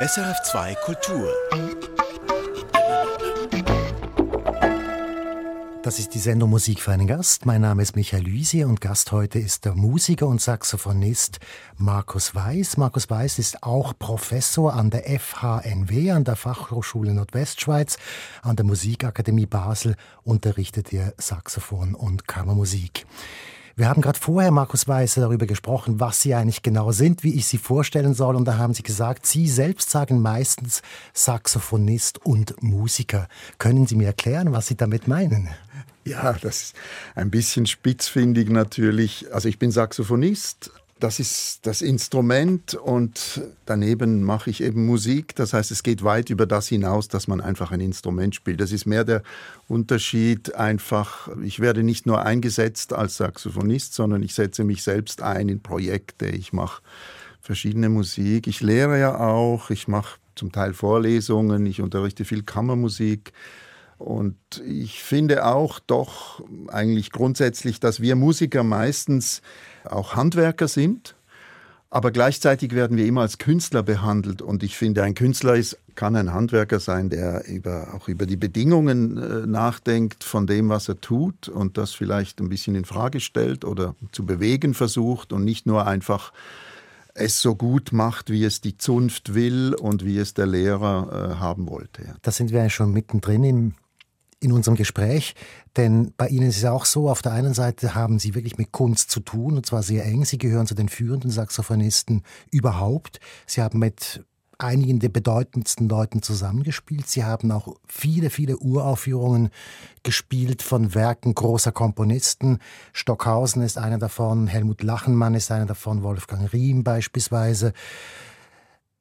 SRF2 Kultur. Das ist die Sendung Musik für einen Gast. Mein Name ist Michael Luisi und Gast heute ist der Musiker und Saxophonist Markus Weiß. Markus Weiß ist auch Professor an der FHNW, an der Fachhochschule Nordwestschweiz, an der Musikakademie Basel unterrichtet er Saxophon und Kammermusik. Wir haben gerade vorher, Markus Weiße, darüber gesprochen, was Sie eigentlich genau sind, wie ich Sie vorstellen soll. Und da haben Sie gesagt, Sie selbst sagen meistens Saxophonist und Musiker. Können Sie mir erklären, was Sie damit meinen? Ja, das ist ein bisschen spitzfindig natürlich. Also ich bin Saxophonist, das ist das Instrument und daneben mache ich eben Musik. Das heißt, es geht weit über das hinaus, dass man einfach ein Instrument spielt. Das ist mehr der Unterschied einfach, ich werde nicht nur eingesetzt als Saxophonist, sondern ich setze mich selbst ein in Projekte. Ich mache verschiedene Musik. Ich lehre ja auch, ich mache zum Teil Vorlesungen, ich unterrichte viel Kammermusik. Und ich finde auch doch eigentlich grundsätzlich, dass wir Musiker meistens auch Handwerker sind, aber gleichzeitig werden wir immer als Künstler behandelt. Und ich finde, ein Künstler ist, kann ein Handwerker sein, der über, auch über die Bedingungen äh, nachdenkt von dem, was er tut und das vielleicht ein bisschen in Frage stellt oder zu bewegen versucht und nicht nur einfach es so gut macht, wie es die Zunft will und wie es der Lehrer äh, haben wollte. Da sind wir ja schon mittendrin im in unserem Gespräch, denn bei Ihnen ist es auch so, auf der einen Seite haben Sie wirklich mit Kunst zu tun, und zwar sehr eng. Sie gehören zu den führenden Saxophonisten überhaupt. Sie haben mit einigen der bedeutendsten Leuten zusammengespielt. Sie haben auch viele, viele Uraufführungen gespielt von Werken großer Komponisten. Stockhausen ist einer davon, Helmut Lachenmann ist einer davon, Wolfgang Riem beispielsweise.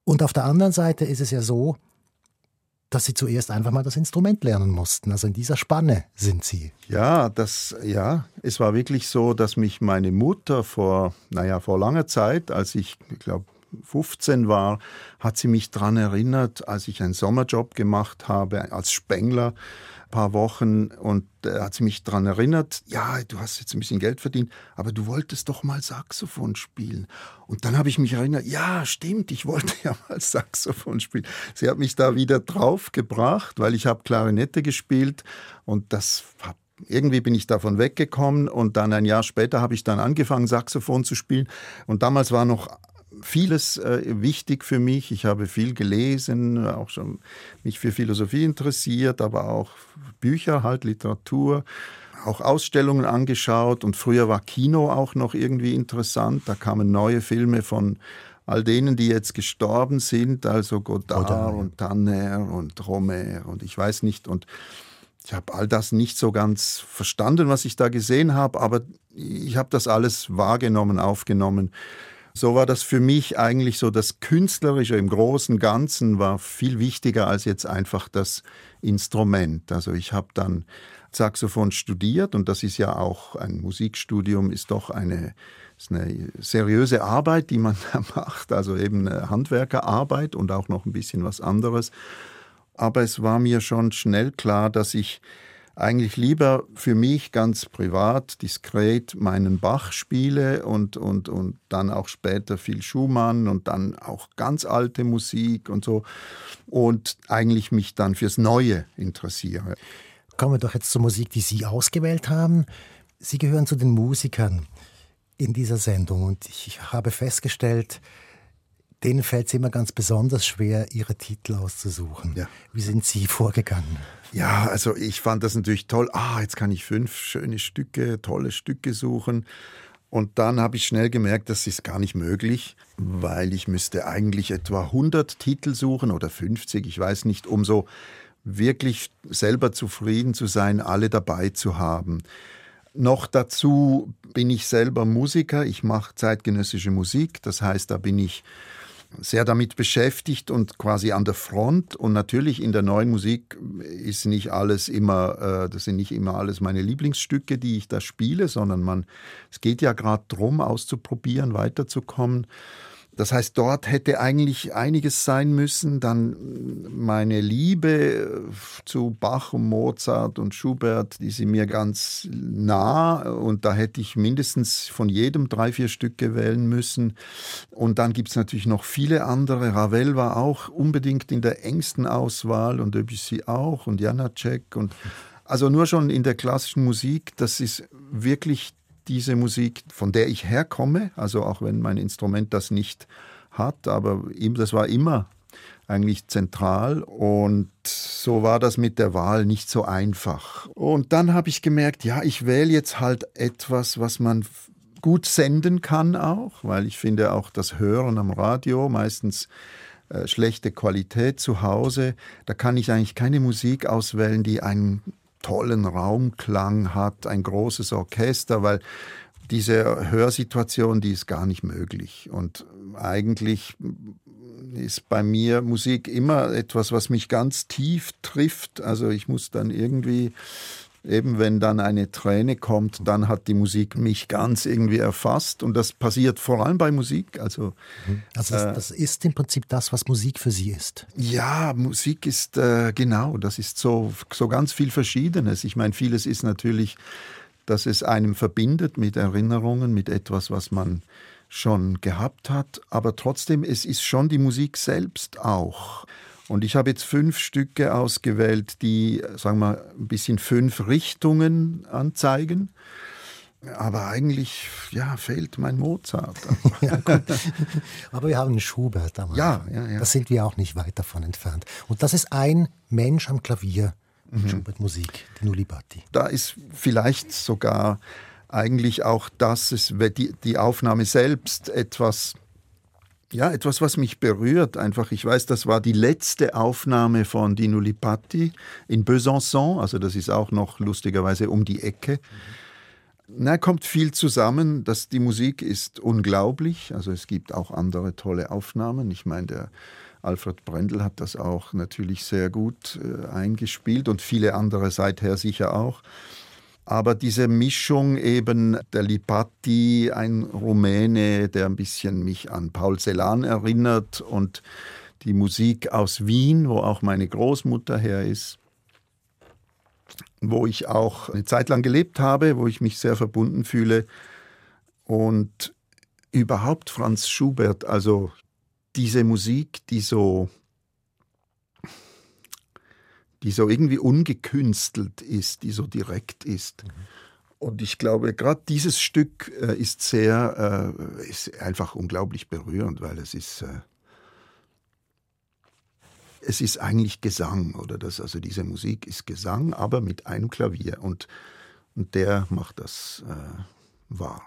Und auf der anderen Seite ist es ja so, dass Sie zuerst einfach mal das Instrument lernen mussten. Also in dieser Spanne sind Sie. Ja, das, ja, es war wirklich so, dass mich meine Mutter vor, naja, vor langer Zeit, als ich, ich glaube, 15 war, hat sie mich daran erinnert, als ich einen Sommerjob gemacht habe als Spengler, paar Wochen und äh, hat sie mich daran erinnert, ja, du hast jetzt ein bisschen Geld verdient, aber du wolltest doch mal Saxophon spielen. Und dann habe ich mich erinnert, ja, stimmt, ich wollte ja mal Saxophon spielen. Sie hat mich da wieder draufgebracht, weil ich habe Klarinette gespielt und das hat irgendwie bin ich davon weggekommen und dann ein Jahr später habe ich dann angefangen, Saxophon zu spielen. Und damals war noch vieles äh, wichtig für mich. Ich habe viel gelesen, auch schon mich für Philosophie interessiert, aber auch Bücher, halt Literatur, auch Ausstellungen angeschaut und früher war Kino auch noch irgendwie interessant. Da kamen neue Filme von all denen, die jetzt gestorben sind, also Godard Godard. und Tanner und Romer und ich weiß nicht und ich habe all das nicht so ganz verstanden, was ich da gesehen habe, aber ich habe das alles wahrgenommen, aufgenommen so war das für mich eigentlich so, das Künstlerische im großen Ganzen war viel wichtiger als jetzt einfach das Instrument. Also ich habe dann Saxophon studiert und das ist ja auch ein Musikstudium, ist doch eine, ist eine seriöse Arbeit, die man da macht, also eben eine Handwerkerarbeit und auch noch ein bisschen was anderes. Aber es war mir schon schnell klar, dass ich eigentlich lieber für mich ganz privat, diskret meinen Bach spiele und, und, und dann auch später viel Schumann und dann auch ganz alte Musik und so und eigentlich mich dann fürs Neue interessiere. Kommen wir doch jetzt zur Musik, die Sie ausgewählt haben. Sie gehören zu den Musikern in dieser Sendung und ich habe festgestellt, denen fällt es immer ganz besonders schwer, ihre Titel auszusuchen. Ja. Wie sind Sie vorgegangen? Ja, also ich fand das natürlich toll. Ah, jetzt kann ich fünf schöne Stücke, tolle Stücke suchen. Und dann habe ich schnell gemerkt, das ist gar nicht möglich, weil ich müsste eigentlich etwa 100 Titel suchen oder 50, ich weiß nicht, um so wirklich selber zufrieden zu sein, alle dabei zu haben. Noch dazu bin ich selber Musiker, ich mache zeitgenössische Musik, das heißt, da bin ich sehr damit beschäftigt und quasi an der Front. Und natürlich in der neuen Musik ist nicht alles immer, äh, das sind nicht immer alles meine Lieblingsstücke, die ich da spiele, sondern man, es geht ja gerade darum, auszuprobieren, weiterzukommen. Das heißt, dort hätte eigentlich einiges sein müssen. Dann meine Liebe zu Bach und Mozart und Schubert, die sind mir ganz nah. Und da hätte ich mindestens von jedem drei, vier Stücke wählen müssen. Und dann gibt es natürlich noch viele andere. Ravel war auch unbedingt in der engsten Auswahl und Debussy auch und Janacek. Und also nur schon in der klassischen Musik, das ist wirklich diese Musik, von der ich herkomme, also auch wenn mein Instrument das nicht hat, aber das war immer eigentlich zentral und so war das mit der Wahl nicht so einfach. Und dann habe ich gemerkt, ja, ich wähle jetzt halt etwas, was man gut senden kann auch, weil ich finde auch das Hören am Radio meistens äh, schlechte Qualität zu Hause, da kann ich eigentlich keine Musik auswählen, die einen tollen Raumklang hat, ein großes Orchester, weil diese Hörsituation, die ist gar nicht möglich. Und eigentlich ist bei mir Musik immer etwas, was mich ganz tief trifft. Also ich muss dann irgendwie eben wenn dann eine Träne kommt, dann hat die Musik mich ganz irgendwie erfasst und das passiert vor allem bei Musik. Also, mhm. also das, äh, das ist im Prinzip das, was Musik für Sie ist. Ja, Musik ist äh, genau, das ist so, so ganz viel Verschiedenes. Ich meine, vieles ist natürlich, dass es einem verbindet mit Erinnerungen, mit etwas, was man schon gehabt hat, aber trotzdem, es ist schon die Musik selbst auch. Und ich habe jetzt fünf Stücke ausgewählt, die, sagen wir mal, ein bisschen fünf Richtungen anzeigen. Aber eigentlich ja, fehlt mein Mozart. ja, Aber wir haben einen Schubert am ja, ja, ja. Da sind wir auch nicht weit davon entfernt. Und das ist ein Mensch am Klavier, mhm. Schubert-Musik, die Nulibati. Da ist vielleicht sogar eigentlich auch das, die, die Aufnahme selbst etwas ja, etwas, was mich berührt. Einfach, ich weiß, das war die letzte Aufnahme von Dino Lipatti in Besançon, also das ist auch noch lustigerweise um die Ecke. Mhm. Na, kommt viel zusammen. Das, die Musik ist unglaublich. Also es gibt auch andere tolle Aufnahmen. Ich meine, der Alfred Brendel hat das auch natürlich sehr gut äh, eingespielt und viele andere seither sicher auch. Aber diese Mischung eben der Lipatti, ein Rumäne, der ein bisschen mich an Paul Celan erinnert und die Musik aus Wien, wo auch meine Großmutter her ist, wo ich auch eine Zeit lang gelebt habe, wo ich mich sehr verbunden fühle. Und überhaupt Franz Schubert, also diese Musik, die so die so irgendwie ungekünstelt ist, die so direkt ist. Mhm. Und ich glaube, gerade dieses Stück äh, ist sehr, äh, ist einfach unglaublich berührend, weil es ist, äh, es ist eigentlich Gesang, oder das, also diese Musik ist Gesang, aber mit einem Klavier und, und der macht das äh, wahr.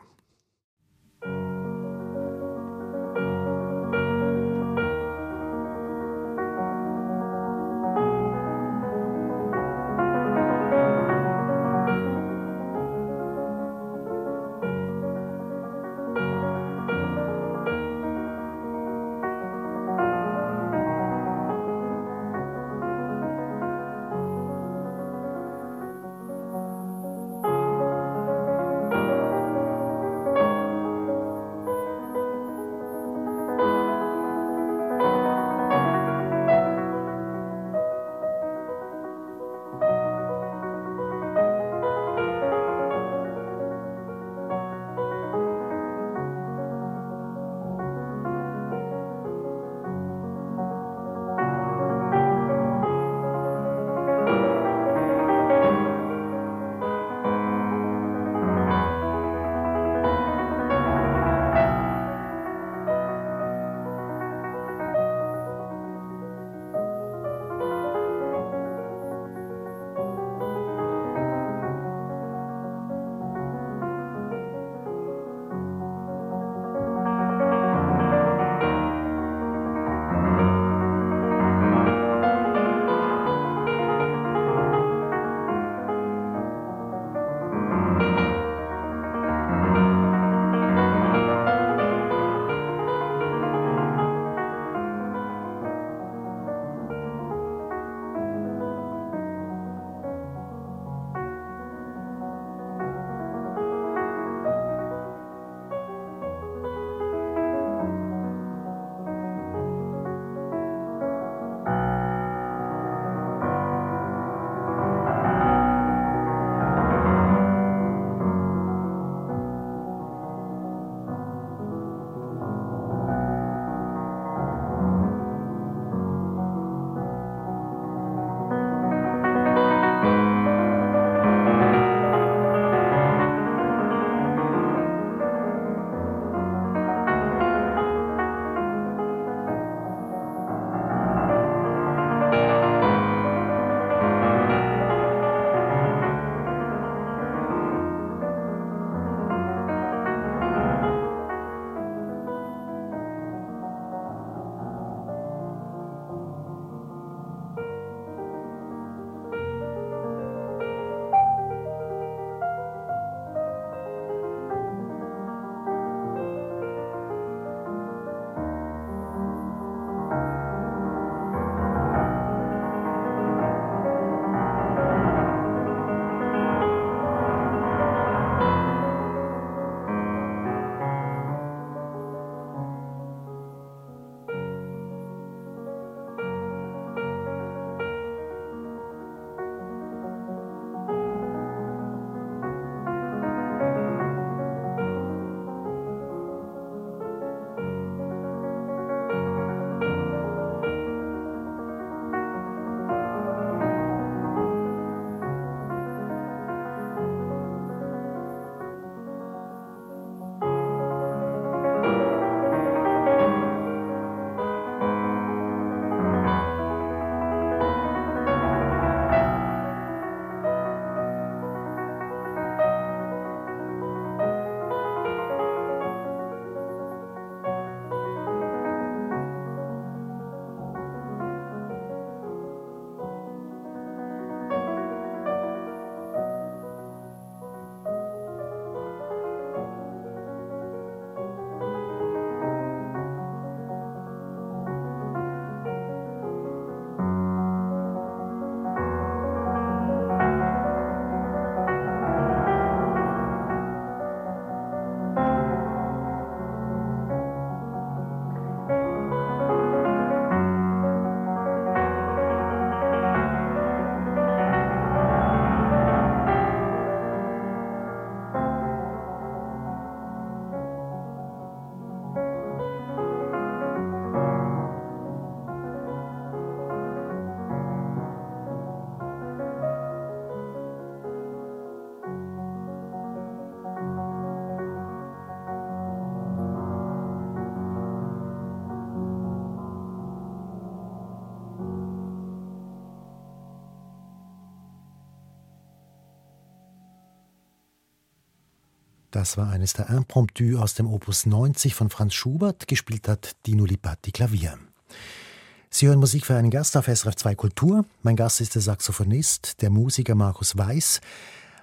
Das war eines der Impromptu aus dem Opus 90 von Franz Schubert, gespielt hat Dino Lipatti Klavier. Sie hören Musik für einen Gast auf SRF 2 Kultur. Mein Gast ist der Saxophonist, der Musiker Markus Weiß.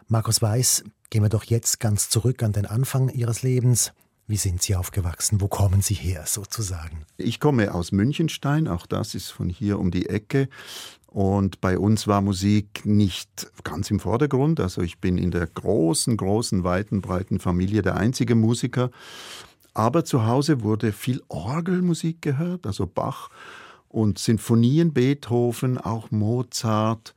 Markus Weiß, gehen wir doch jetzt ganz zurück an den Anfang Ihres Lebens. Wie sind Sie aufgewachsen? Wo kommen Sie her sozusagen? Ich komme aus Münchenstein, auch das ist von hier um die Ecke. Und bei uns war Musik nicht ganz im Vordergrund. Also ich bin in der großen, großen, weiten, breiten Familie der einzige Musiker. Aber zu Hause wurde viel Orgelmusik gehört, also Bach und Sinfonien, Beethoven, auch Mozart.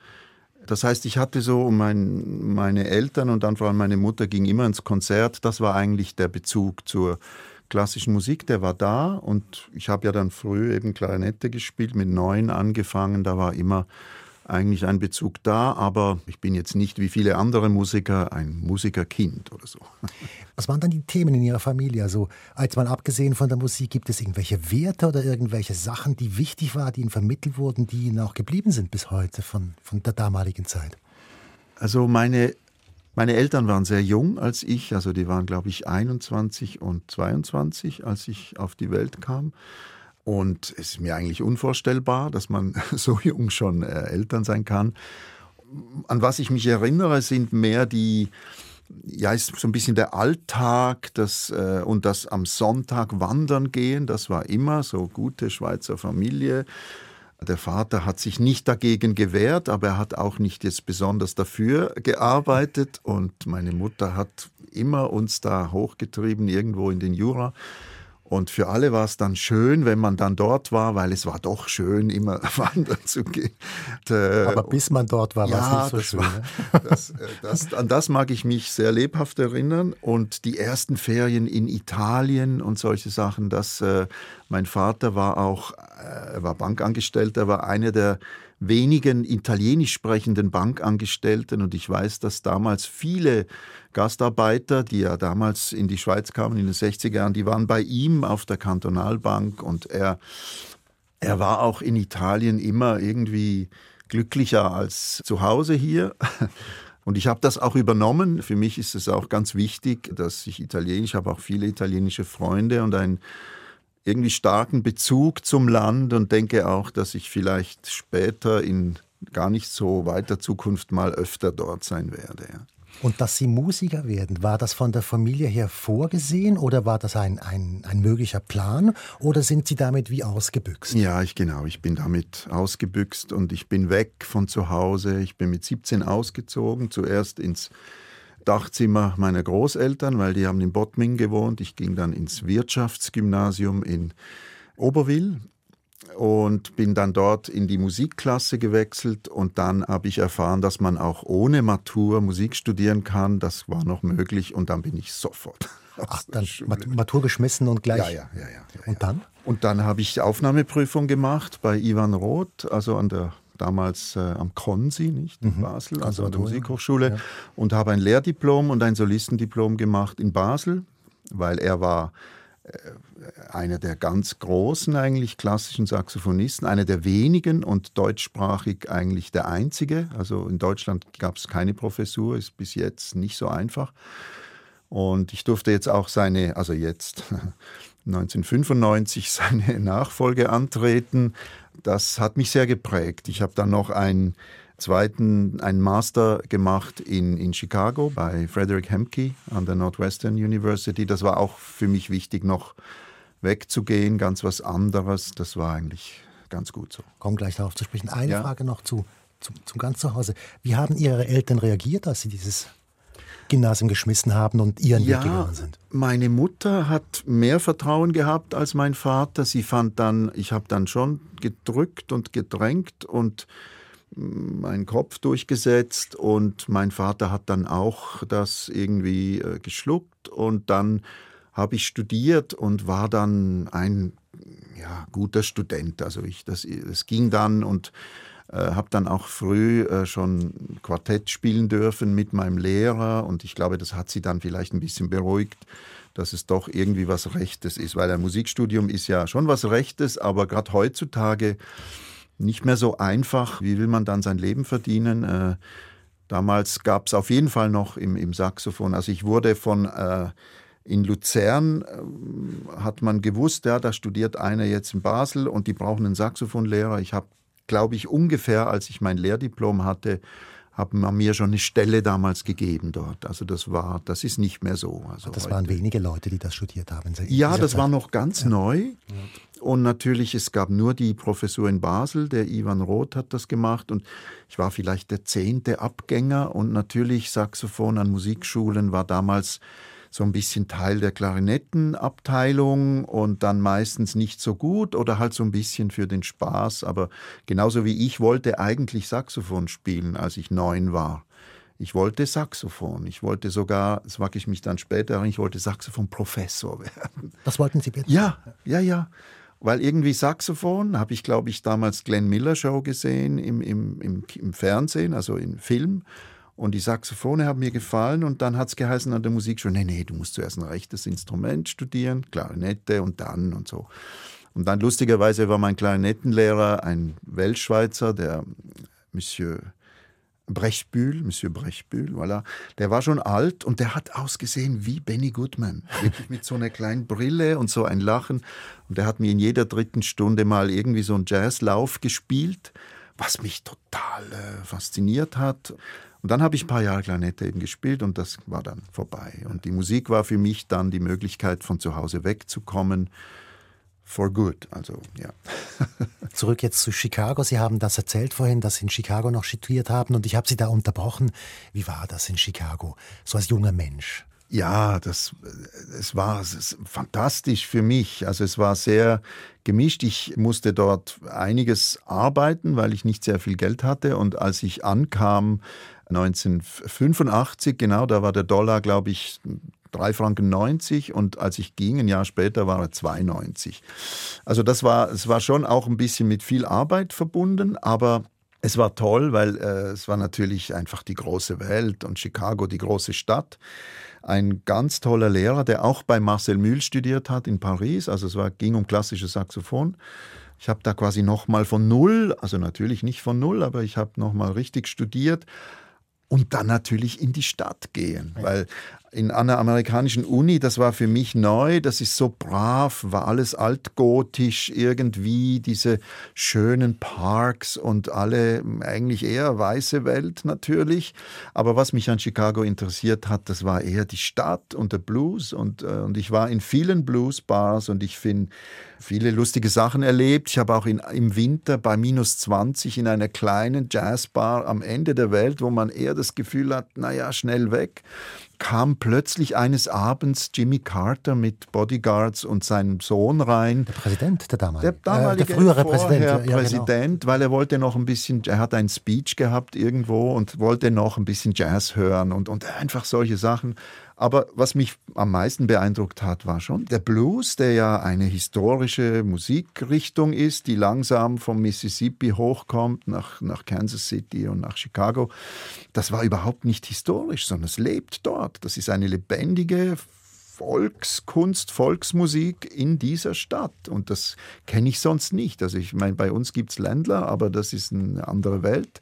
Das heißt, ich hatte so mein, meine Eltern und dann vor allem meine Mutter ging immer ins Konzert. Das war eigentlich der Bezug zur klassischen Musik, der war da und ich habe ja dann früh eben Klarinette gespielt, mit neun angefangen, da war immer eigentlich ein Bezug da, aber ich bin jetzt nicht wie viele andere Musiker ein Musikerkind oder so. Was waren dann die Themen in Ihrer Familie? Also, als mal abgesehen von der Musik, gibt es irgendwelche Werte oder irgendwelche Sachen, die wichtig waren, die Ihnen vermittelt wurden, die Ihnen auch geblieben sind bis heute von, von der damaligen Zeit? Also, meine meine Eltern waren sehr jung als ich, also die waren, glaube ich, 21 und 22, als ich auf die Welt kam. Und es ist mir eigentlich unvorstellbar, dass man so jung schon äh, Eltern sein kann. An was ich mich erinnere, sind mehr die, ja, ist so ein bisschen der Alltag das, äh, und das am Sonntag wandern gehen. Das war immer so gute Schweizer Familie. Der Vater hat sich nicht dagegen gewehrt, aber er hat auch nicht jetzt besonders dafür gearbeitet. Und meine Mutter hat immer uns da hochgetrieben, irgendwo in den Jura. Und für alle war es dann schön, wenn man dann dort war, weil es war doch schön, immer wandern zu gehen. Und, äh, Aber bis man dort war, ja, war es nicht so schön. War, ne? das, äh, das, an das mag ich mich sehr lebhaft erinnern. Und die ersten Ferien in Italien und solche Sachen, das, äh, mein Vater war auch, äh, er war Bankangestellter, war einer der wenigen italienisch sprechenden Bankangestellten und ich weiß, dass damals viele Gastarbeiter, die ja damals in die Schweiz kamen in den 60er Jahren, die waren bei ihm auf der Kantonalbank und er, er war auch in Italien immer irgendwie glücklicher als zu Hause hier. Und ich habe das auch übernommen. Für mich ist es auch ganz wichtig, dass ich Italienisch, habe auch viele italienische Freunde und ein irgendwie starken Bezug zum Land und denke auch, dass ich vielleicht später in gar nicht so weiter Zukunft mal öfter dort sein werde. Ja. Und dass Sie Musiker werden, war das von der Familie her vorgesehen oder war das ein, ein, ein möglicher Plan oder sind Sie damit wie ausgebüxt? Ja, ich genau, ich bin damit ausgebüxt und ich bin weg von zu Hause. Ich bin mit 17 ausgezogen, zuerst ins Dachzimmer meiner Großeltern, weil die haben in Bottming gewohnt. Ich ging dann ins Wirtschaftsgymnasium in Oberwil und bin dann dort in die Musikklasse gewechselt und dann habe ich erfahren, dass man auch ohne Matur Musik studieren kann. Das war noch möglich und dann bin ich sofort. Ach, dann Matur geschmissen und gleich. Ja, ja, ja, ja, ja Und dann? Und dann habe ich Aufnahmeprüfung gemacht bei Ivan Roth, also an der damals äh, am Konsi, nicht in mhm. Basel, also an der Musikhochschule, ja. und habe ein Lehrdiplom und ein Solistendiplom gemacht in Basel, weil er war äh, einer der ganz großen eigentlich klassischen Saxophonisten, einer der wenigen und deutschsprachig eigentlich der einzige. Also in Deutschland gab es keine Professur, ist bis jetzt nicht so einfach. Und ich durfte jetzt auch seine, also jetzt 1995 seine Nachfolge antreten das hat mich sehr geprägt. Ich habe dann noch einen zweiten, einen Master gemacht in, in Chicago bei Frederick Hemke an der Northwestern University. Das war auch für mich wichtig, noch wegzugehen, ganz was anderes. Das war eigentlich ganz gut so. Komm gleich darauf zu sprechen. Eine ja. Frage noch zu, zu, zum ganz Zuhause. Wie haben Ihre Eltern reagiert, als Sie dieses Gymnasium geschmissen haben und ihren ja, Weg gegangen sind? Meine Mutter hat mehr Vertrauen gehabt als mein Vater. Sie fand dann, ich habe dann schon gedrückt und gedrängt und meinen Kopf durchgesetzt und mein Vater hat dann auch das irgendwie äh, geschluckt und dann habe ich studiert und war dann ein ja, guter Student. Also ich, das, das ging dann und habe dann auch früh äh, schon Quartett spielen dürfen mit meinem Lehrer und ich glaube, das hat sie dann vielleicht ein bisschen beruhigt, dass es doch irgendwie was Rechtes ist, weil ein Musikstudium ist ja schon was Rechtes, aber gerade heutzutage nicht mehr so einfach. Wie will man dann sein Leben verdienen? Äh, Damals gab es auf jeden Fall noch im, im Saxophon, also ich wurde von äh, in Luzern äh, hat man gewusst, ja, da studiert einer jetzt in Basel und die brauchen einen Saxophonlehrer. Ich habe, glaube ich, ungefähr, als ich mein Lehrdiplom hatte, haben man mir schon eine Stelle damals gegeben dort. Also das war, das ist nicht mehr so. Also das heute. waren wenige Leute, die das studiert haben. Ja, das Zeit. war noch ganz ja. neu. Und natürlich, es gab nur die Professur in Basel, der Ivan Roth hat das gemacht und ich war vielleicht der zehnte Abgänger und natürlich Saxophon an Musikschulen war damals so ein bisschen Teil der Klarinettenabteilung und dann meistens nicht so gut oder halt so ein bisschen für den Spaß. Aber genauso wie ich wollte eigentlich Saxophon spielen, als ich neun war. Ich wollte Saxophon. Ich wollte sogar, das mag ich mich dann später ich wollte Saxophon-Professor werden. Das wollten Sie bitte? Ja, ja, ja. Weil irgendwie Saxophon habe ich, glaube ich, damals Glenn Miller Show gesehen im, im, im, im Fernsehen, also im Film. Und die Saxophone haben mir gefallen und dann hat es geheißen an der Musikschule, nee, nee, du musst zuerst ein rechtes Instrument studieren, Klarinette und dann und so. Und dann lustigerweise war mein Klarinettenlehrer ein Weltschweizer, der Monsieur Brechbühl, Monsieur Brechbühl, voilà. Der war schon alt und der hat ausgesehen wie Benny Goodman. Wirklich mit so einer kleinen Brille und so ein Lachen. Und der hat mir in jeder dritten Stunde mal irgendwie so einen Jazzlauf gespielt, was mich total äh, fasziniert hat. Und dann habe ich ein paar Jahre Klarinette eben gespielt und das war dann vorbei. Und die Musik war für mich dann die Möglichkeit, von zu Hause wegzukommen. For good, also ja. Zurück jetzt zu Chicago. Sie haben das erzählt vorhin, dass Sie in Chicago noch studiert haben und ich habe Sie da unterbrochen. Wie war das in Chicago, so als junger Mensch? Ja, das, es war es fantastisch für mich. Also es war sehr gemischt. Ich musste dort einiges arbeiten, weil ich nicht sehr viel Geld hatte. Und als ich ankam, 1985, genau, da war der Dollar, glaube ich, 3 Franken 90 und als ich ging, ein Jahr später, war er 2,90. Also das war, es war schon auch ein bisschen mit viel Arbeit verbunden, aber es war toll, weil äh, es war natürlich einfach die große Welt und Chicago die große Stadt. Ein ganz toller Lehrer, der auch bei Marcel Mühl studiert hat in Paris. Also es war, ging um klassisches Saxophon. Ich habe da quasi nochmal von null, also natürlich nicht von null, aber ich habe nochmal richtig studiert und dann natürlich in die Stadt gehen, weil in einer amerikanischen Uni, das war für mich neu, das ist so brav, war alles altgotisch irgendwie, diese schönen Parks und alle eigentlich eher weiße Welt natürlich. Aber was mich an Chicago interessiert hat, das war eher die Stadt und der Blues und, äh, und ich war in vielen Bluesbars und ich finde viele lustige Sachen erlebt. Ich habe auch in, im Winter bei minus 20 in einer kleinen Jazzbar am Ende der Welt, wo man eher das Gefühl hat, naja, schnell weg kam plötzlich eines Abends Jimmy Carter mit Bodyguards und seinem Sohn rein. Der Präsident, der damalige. Der, damalige äh, der frühere Präsident. Ja, genau. Präsident, genau. weil er wollte noch ein bisschen, er hat einen Speech gehabt irgendwo und wollte noch ein bisschen Jazz hören und, und einfach solche Sachen. Aber was mich am meisten beeindruckt hat, war schon der Blues, der ja eine historische Musikrichtung ist, die langsam vom Mississippi hochkommt nach, nach Kansas City und nach Chicago. Das war überhaupt nicht historisch, sondern es lebt dort. Das ist eine lebendige, Volkskunst, Volksmusik in dieser Stadt. Und das kenne ich sonst nicht. Also ich meine, bei uns gibt es Ländler, aber das ist eine andere Welt.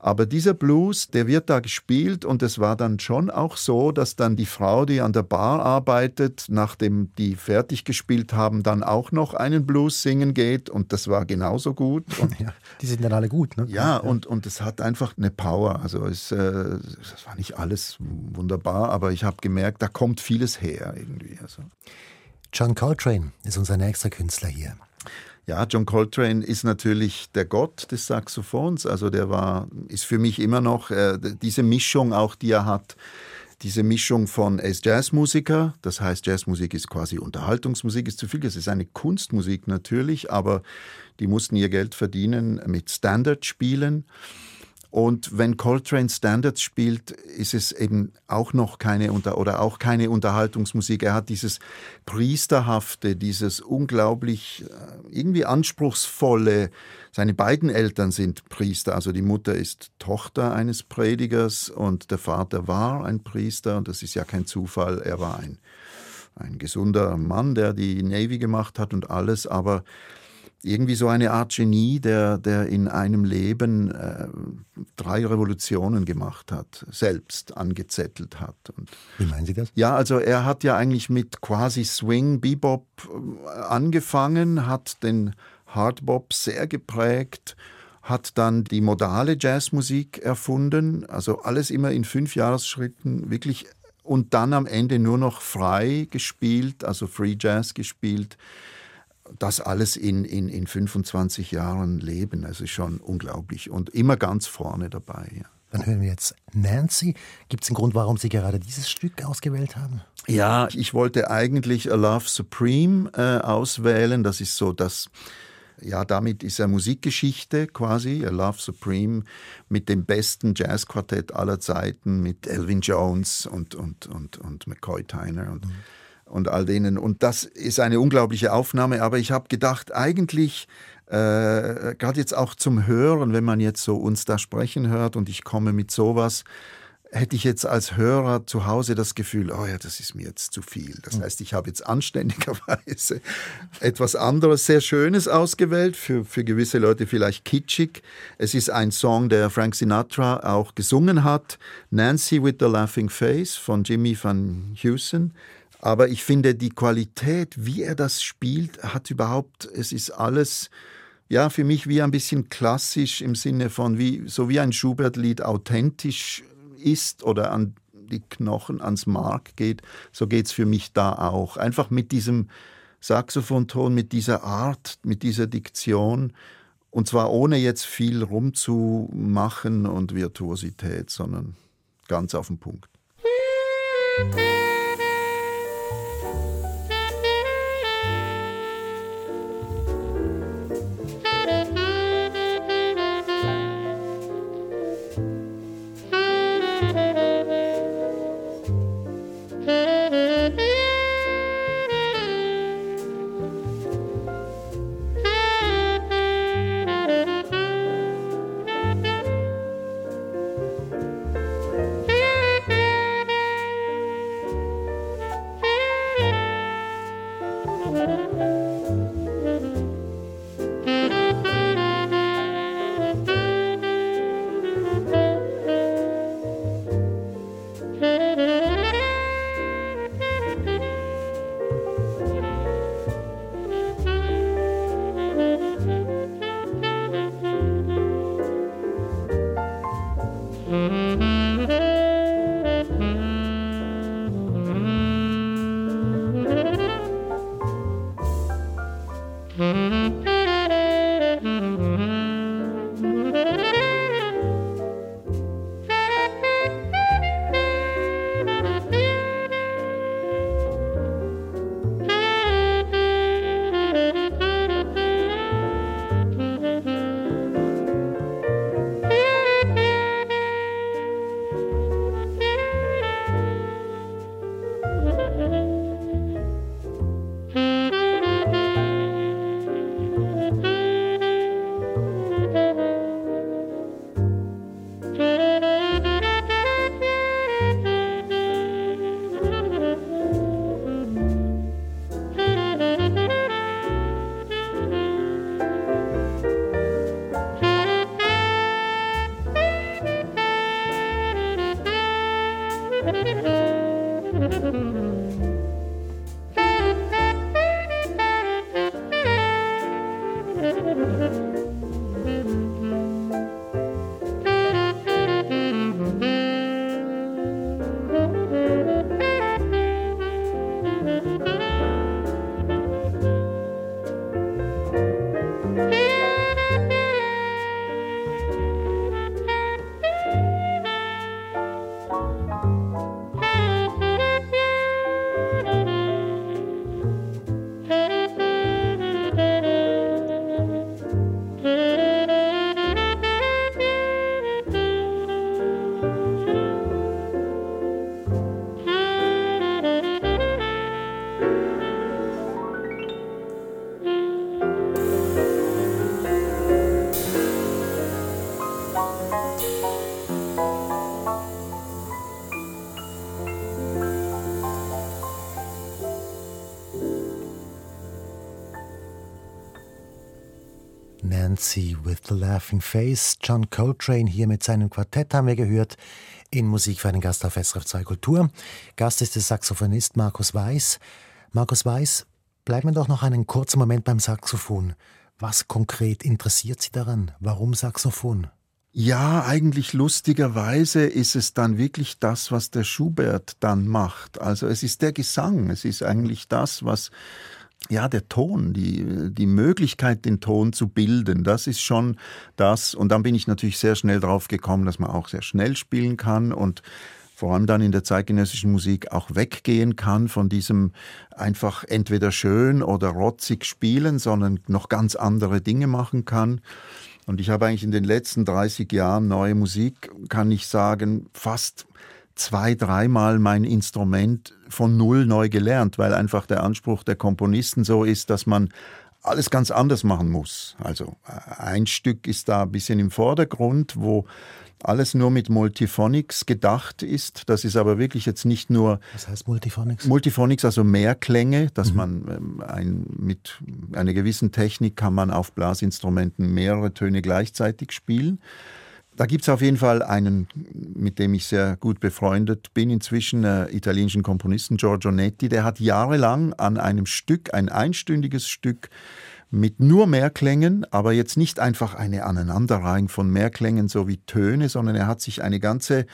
Aber dieser Blues, der wird da gespielt und es war dann schon auch so, dass dann die Frau, die an der Bar arbeitet, nachdem die fertig gespielt haben, dann auch noch einen Blues singen geht und das war genauso gut. Und ja, die sind dann alle gut, ne? Ja, ja. Und, und es hat einfach eine Power. Also es, äh, es war nicht alles wunderbar, aber ich habe gemerkt, da kommt vieles her irgendwie. Also. John Coltrane ist unser nächster Künstler hier. Ja, John Coltrane ist natürlich der Gott des Saxophons. Also der war, ist für mich immer noch äh, diese Mischung auch, die er hat. Diese Mischung von, er ist Jazzmusiker, das heißt, Jazzmusik ist quasi Unterhaltungsmusik, ist zu viel, es ist eine Kunstmusik natürlich, aber die mussten ihr Geld verdienen mit Standardspielen. Und wenn Coltrane Standards spielt, ist es eben auch noch keine Unter oder auch keine Unterhaltungsmusik. Er hat dieses priesterhafte, dieses unglaublich äh, irgendwie anspruchsvolle. Seine beiden Eltern sind Priester, also die Mutter ist Tochter eines Predigers und der Vater war ein Priester und das ist ja kein Zufall. Er war ein ein gesunder Mann, der die Navy gemacht hat und alles, aber irgendwie so eine Art Genie, der, der in einem Leben äh, drei Revolutionen gemacht hat, selbst angezettelt hat. Und Wie meinen Sie das? Ja, also er hat ja eigentlich mit quasi Swing, Bebop äh, angefangen, hat den Hardbop sehr geprägt, hat dann die modale Jazzmusik erfunden, also alles immer in fünf Jahresschritten, wirklich und dann am Ende nur noch frei gespielt, also Free Jazz gespielt das alles in, in, in 25 Jahren Leben, also schon unglaublich und immer ganz vorne dabei. Ja. Dann hören wir jetzt Nancy. Gibt es einen Grund, warum Sie gerade dieses Stück ausgewählt haben? Ja, ich wollte eigentlich A Love Supreme äh, auswählen. Das ist so das, ja, damit ist er Musikgeschichte quasi, A Love Supreme, mit dem besten Jazzquartett aller Zeiten, mit Elvin Jones und, und, und, und McCoy Tyner. Und, mhm und all denen. Und das ist eine unglaubliche Aufnahme. Aber ich habe gedacht, eigentlich, äh, gerade jetzt auch zum Hören, wenn man jetzt so uns da sprechen hört und ich komme mit sowas, hätte ich jetzt als Hörer zu Hause das Gefühl, oh ja, das ist mir jetzt zu viel. Das hm. heißt, ich habe jetzt anständigerweise etwas anderes, sehr Schönes ausgewählt, für, für gewisse Leute vielleicht kitschig. Es ist ein Song, der Frank Sinatra auch gesungen hat, Nancy with the Laughing Face von Jimmy Van Heusen. Aber ich finde, die Qualität, wie er das spielt, hat überhaupt, es ist alles, ja, für mich wie ein bisschen klassisch im Sinne von, wie, so wie ein Schubert-Lied authentisch ist oder an die Knochen, ans Mark geht, so geht es für mich da auch. Einfach mit diesem Saxophonton, mit dieser Art, mit dieser Diktion. Und zwar ohne jetzt viel rumzumachen und Virtuosität, sondern ganz auf den Punkt. Nancy Laughing Face. John Coltrane hier mit seinem Quartett haben wir gehört in Musik für einen Gast auf SRF 2 Kultur. Gast ist der Saxophonist Markus Weiß. Markus Weiß, bleiben wir doch noch einen kurzen Moment beim Saxophon. Was konkret interessiert Sie daran? Warum Saxophon? Ja, eigentlich lustigerweise ist es dann wirklich das, was der Schubert dann macht. Also es ist der Gesang, es ist eigentlich das, was ja, der Ton, die, die Möglichkeit, den Ton zu bilden, das ist schon das. Und dann bin ich natürlich sehr schnell drauf gekommen, dass man auch sehr schnell spielen kann und vor allem dann in der zeitgenössischen Musik auch weggehen kann von diesem einfach entweder schön oder rotzig spielen, sondern noch ganz andere Dinge machen kann. Und ich habe eigentlich in den letzten 30 Jahren neue Musik, kann ich sagen, fast zwei, dreimal mein Instrument von Null neu gelernt, weil einfach der Anspruch der Komponisten so ist, dass man alles ganz anders machen muss. Also äh, ein Stück ist da ein bisschen im Vordergrund, wo alles nur mit Multiphonics gedacht ist. Das ist aber wirklich jetzt nicht nur. Was heißt Multiphonics? Multiphonics, also Mehrklänge, dass mhm. man ähm, ein, mit einer gewissen Technik kann man auf Blasinstrumenten mehrere Töne gleichzeitig spielen. Da gibt es auf jeden Fall einen, mit dem ich sehr gut befreundet bin inzwischen, äh, italienischen Komponisten Giorgio Netti, der hat jahrelang an einem Stück, ein einstündiges Stück, mit nur Mehrklängen, aber jetzt nicht einfach eine Aneinanderreihung von Mehrklängen sowie Töne, sondern er hat sich eine ganze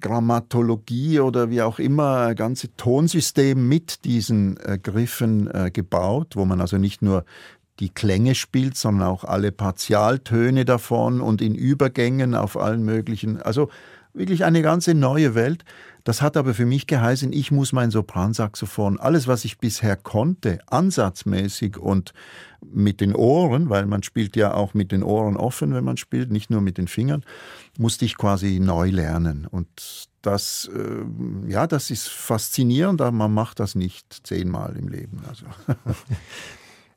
Grammatologie oder wie auch immer, ein ganzes Tonsystem mit diesen äh, Griffen äh, gebaut, wo man also nicht nur die Klänge spielt, sondern auch alle Partialtöne davon und in Übergängen auf allen möglichen. Also wirklich eine ganze neue Welt. Das hat aber für mich geheißen, ich muss mein Sopransaxophon, alles was ich bisher konnte, ansatzmäßig und mit den Ohren, weil man spielt ja auch mit den Ohren offen, wenn man spielt, nicht nur mit den Fingern, musste ich quasi neu lernen. Und das, äh, ja, das ist faszinierend, aber man macht das nicht zehnmal im Leben. Also.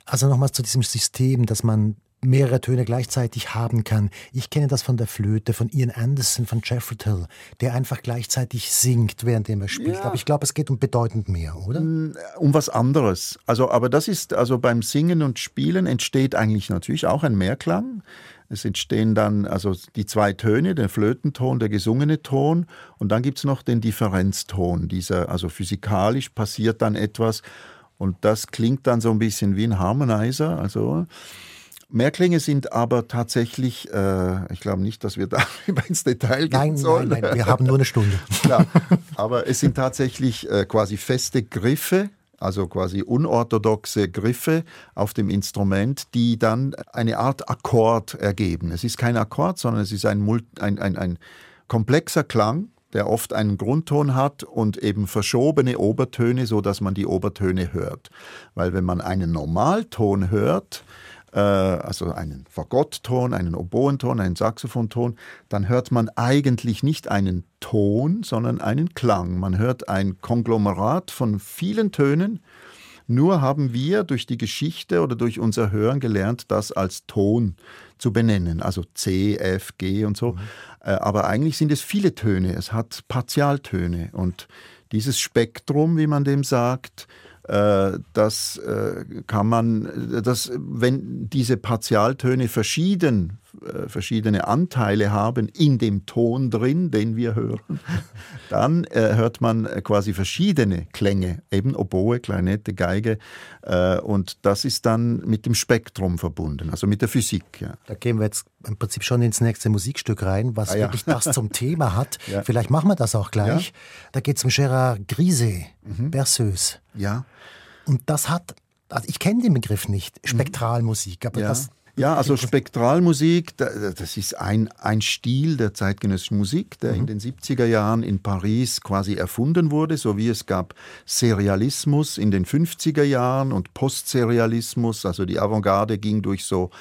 Also nochmals zu diesem System, dass man mehrere Töne gleichzeitig haben kann. Ich kenne das von der Flöte, von Ian Anderson, von Jeffrey Till, der einfach gleichzeitig singt, während er spielt. Ja. Aber ich glaube, es geht um bedeutend mehr, oder? Mm, um was anderes. Also, aber das ist, also beim Singen und Spielen entsteht eigentlich natürlich auch ein Mehrklang. Es entstehen dann also die zwei Töne, der Flötenton, der gesungene Ton und dann gibt es noch den Differenzton. Dieser, also physikalisch passiert dann etwas und das klingt dann so ein bisschen wie ein Harmonizer. Also Mehrklänge sind aber tatsächlich, äh, ich glaube nicht, dass wir darüber ins Detail gehen nein, sollen. Nein, nein, wir haben nur eine Stunde. Klar, aber es sind tatsächlich äh, quasi feste Griffe, also quasi unorthodoxe Griffe auf dem Instrument, die dann eine Art Akkord ergeben. Es ist kein Akkord, sondern es ist ein, ein, ein, ein komplexer Klang, der oft einen Grundton hat und eben verschobene Obertöne, so dass man die Obertöne hört. Weil wenn man einen Normalton hört, äh, also einen Fagottton, einen Oboenton, einen Saxophonton, dann hört man eigentlich nicht einen Ton, sondern einen Klang. Man hört ein Konglomerat von vielen Tönen, nur haben wir durch die Geschichte oder durch unser Hören gelernt, das als Ton zu benennen, also C, F, G und so. Mhm. Äh, aber eigentlich sind es viele Töne, es hat Partialtöne und dieses Spektrum, wie man dem sagt, äh, das äh, kann man, das, wenn diese Partialtöne verschieden, verschiedene Anteile haben in dem Ton drin, den wir hören, dann hört man quasi verschiedene Klänge, eben Oboe, Klarinette, Geige, und das ist dann mit dem Spektrum verbunden, also mit der Physik. Ja. Da gehen wir jetzt im Prinzip schon ins nächste Musikstück rein, was ah, ja. wirklich das zum Thema hat. Ja. Vielleicht machen wir das auch gleich. Da geht es um Gérard Griset, mhm. Berceuse. Ja. Und das hat, also ich kenne den Begriff nicht. Spektralmusik, aber das ja, also Spektralmusik, das ist ein, ein Stil der zeitgenössischen Musik, der mhm. in den 70er Jahren in Paris quasi erfunden wurde, so wie es gab Serialismus in den 50er Jahren und Postserialismus, also die Avantgarde ging durch so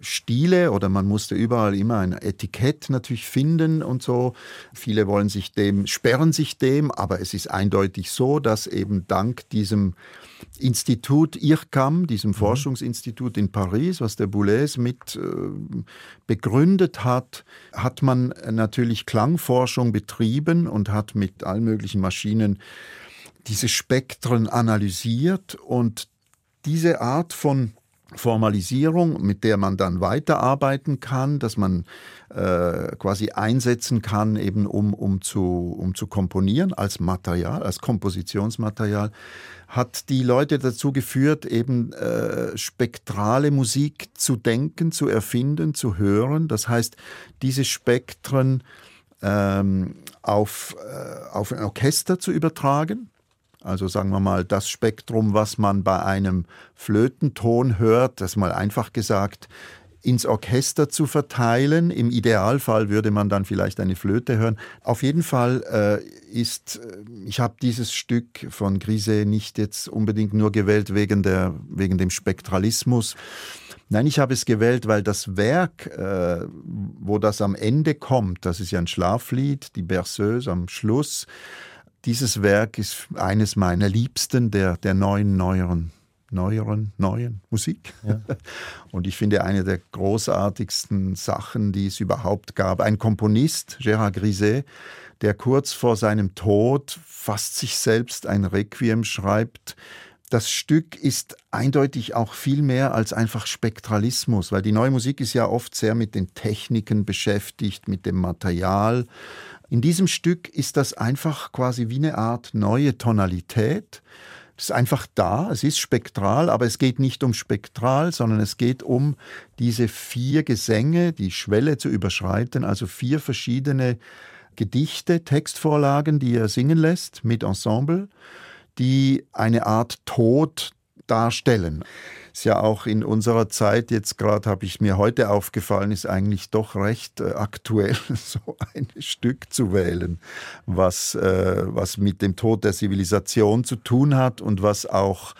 Stile oder man musste überall immer ein Etikett natürlich finden und so. Viele wollen sich dem, sperren sich dem, aber es ist eindeutig so, dass eben dank diesem Institut IRCAM, diesem mhm. Forschungsinstitut in Paris, was der Boulez mit äh, begründet hat, hat man natürlich Klangforschung betrieben und hat mit allen möglichen Maschinen diese Spektren analysiert und diese Art von Formalisierung, mit der man dann weiterarbeiten kann, dass man äh, quasi einsetzen kann, eben um, um, zu, um zu komponieren als Material, als Kompositionsmaterial, hat die Leute dazu geführt, eben äh, spektrale Musik zu denken, zu erfinden, zu hören. Das heißt, diese Spektren ähm, auf, äh, auf ein Orchester zu übertragen also sagen wir mal, das Spektrum, was man bei einem Flötenton hört, das mal einfach gesagt, ins Orchester zu verteilen. Im Idealfall würde man dann vielleicht eine Flöte hören. Auf jeden Fall äh, ist, äh, ich habe dieses Stück von Grise nicht jetzt unbedingt nur gewählt wegen, der, wegen dem Spektralismus. Nein, ich habe es gewählt, weil das Werk, äh, wo das am Ende kommt, das ist ja ein Schlaflied, die Berceuse am Schluss, dieses Werk ist eines meiner Liebsten der, der neuen, neueren, neueren, neuen Musik. Ja. Und ich finde eine der großartigsten Sachen, die es überhaupt gab. Ein Komponist, Gérard Griset, der kurz vor seinem Tod fast sich selbst ein Requiem schreibt. Das Stück ist eindeutig auch viel mehr als einfach Spektralismus, weil die neue Musik ist ja oft sehr mit den Techniken beschäftigt, mit dem Material. In diesem Stück ist das einfach quasi wie eine Art neue Tonalität. Es ist einfach da, es ist spektral, aber es geht nicht um spektral, sondern es geht um diese vier Gesänge, die Schwelle zu überschreiten, also vier verschiedene Gedichte, Textvorlagen, die er singen lässt mit Ensemble, die eine Art Tod darstellen ist ja auch in unserer Zeit, jetzt gerade habe ich mir heute aufgefallen, ist eigentlich doch recht äh, aktuell, so ein Stück zu wählen, was, äh, was mit dem Tod der Zivilisation zu tun hat und was auch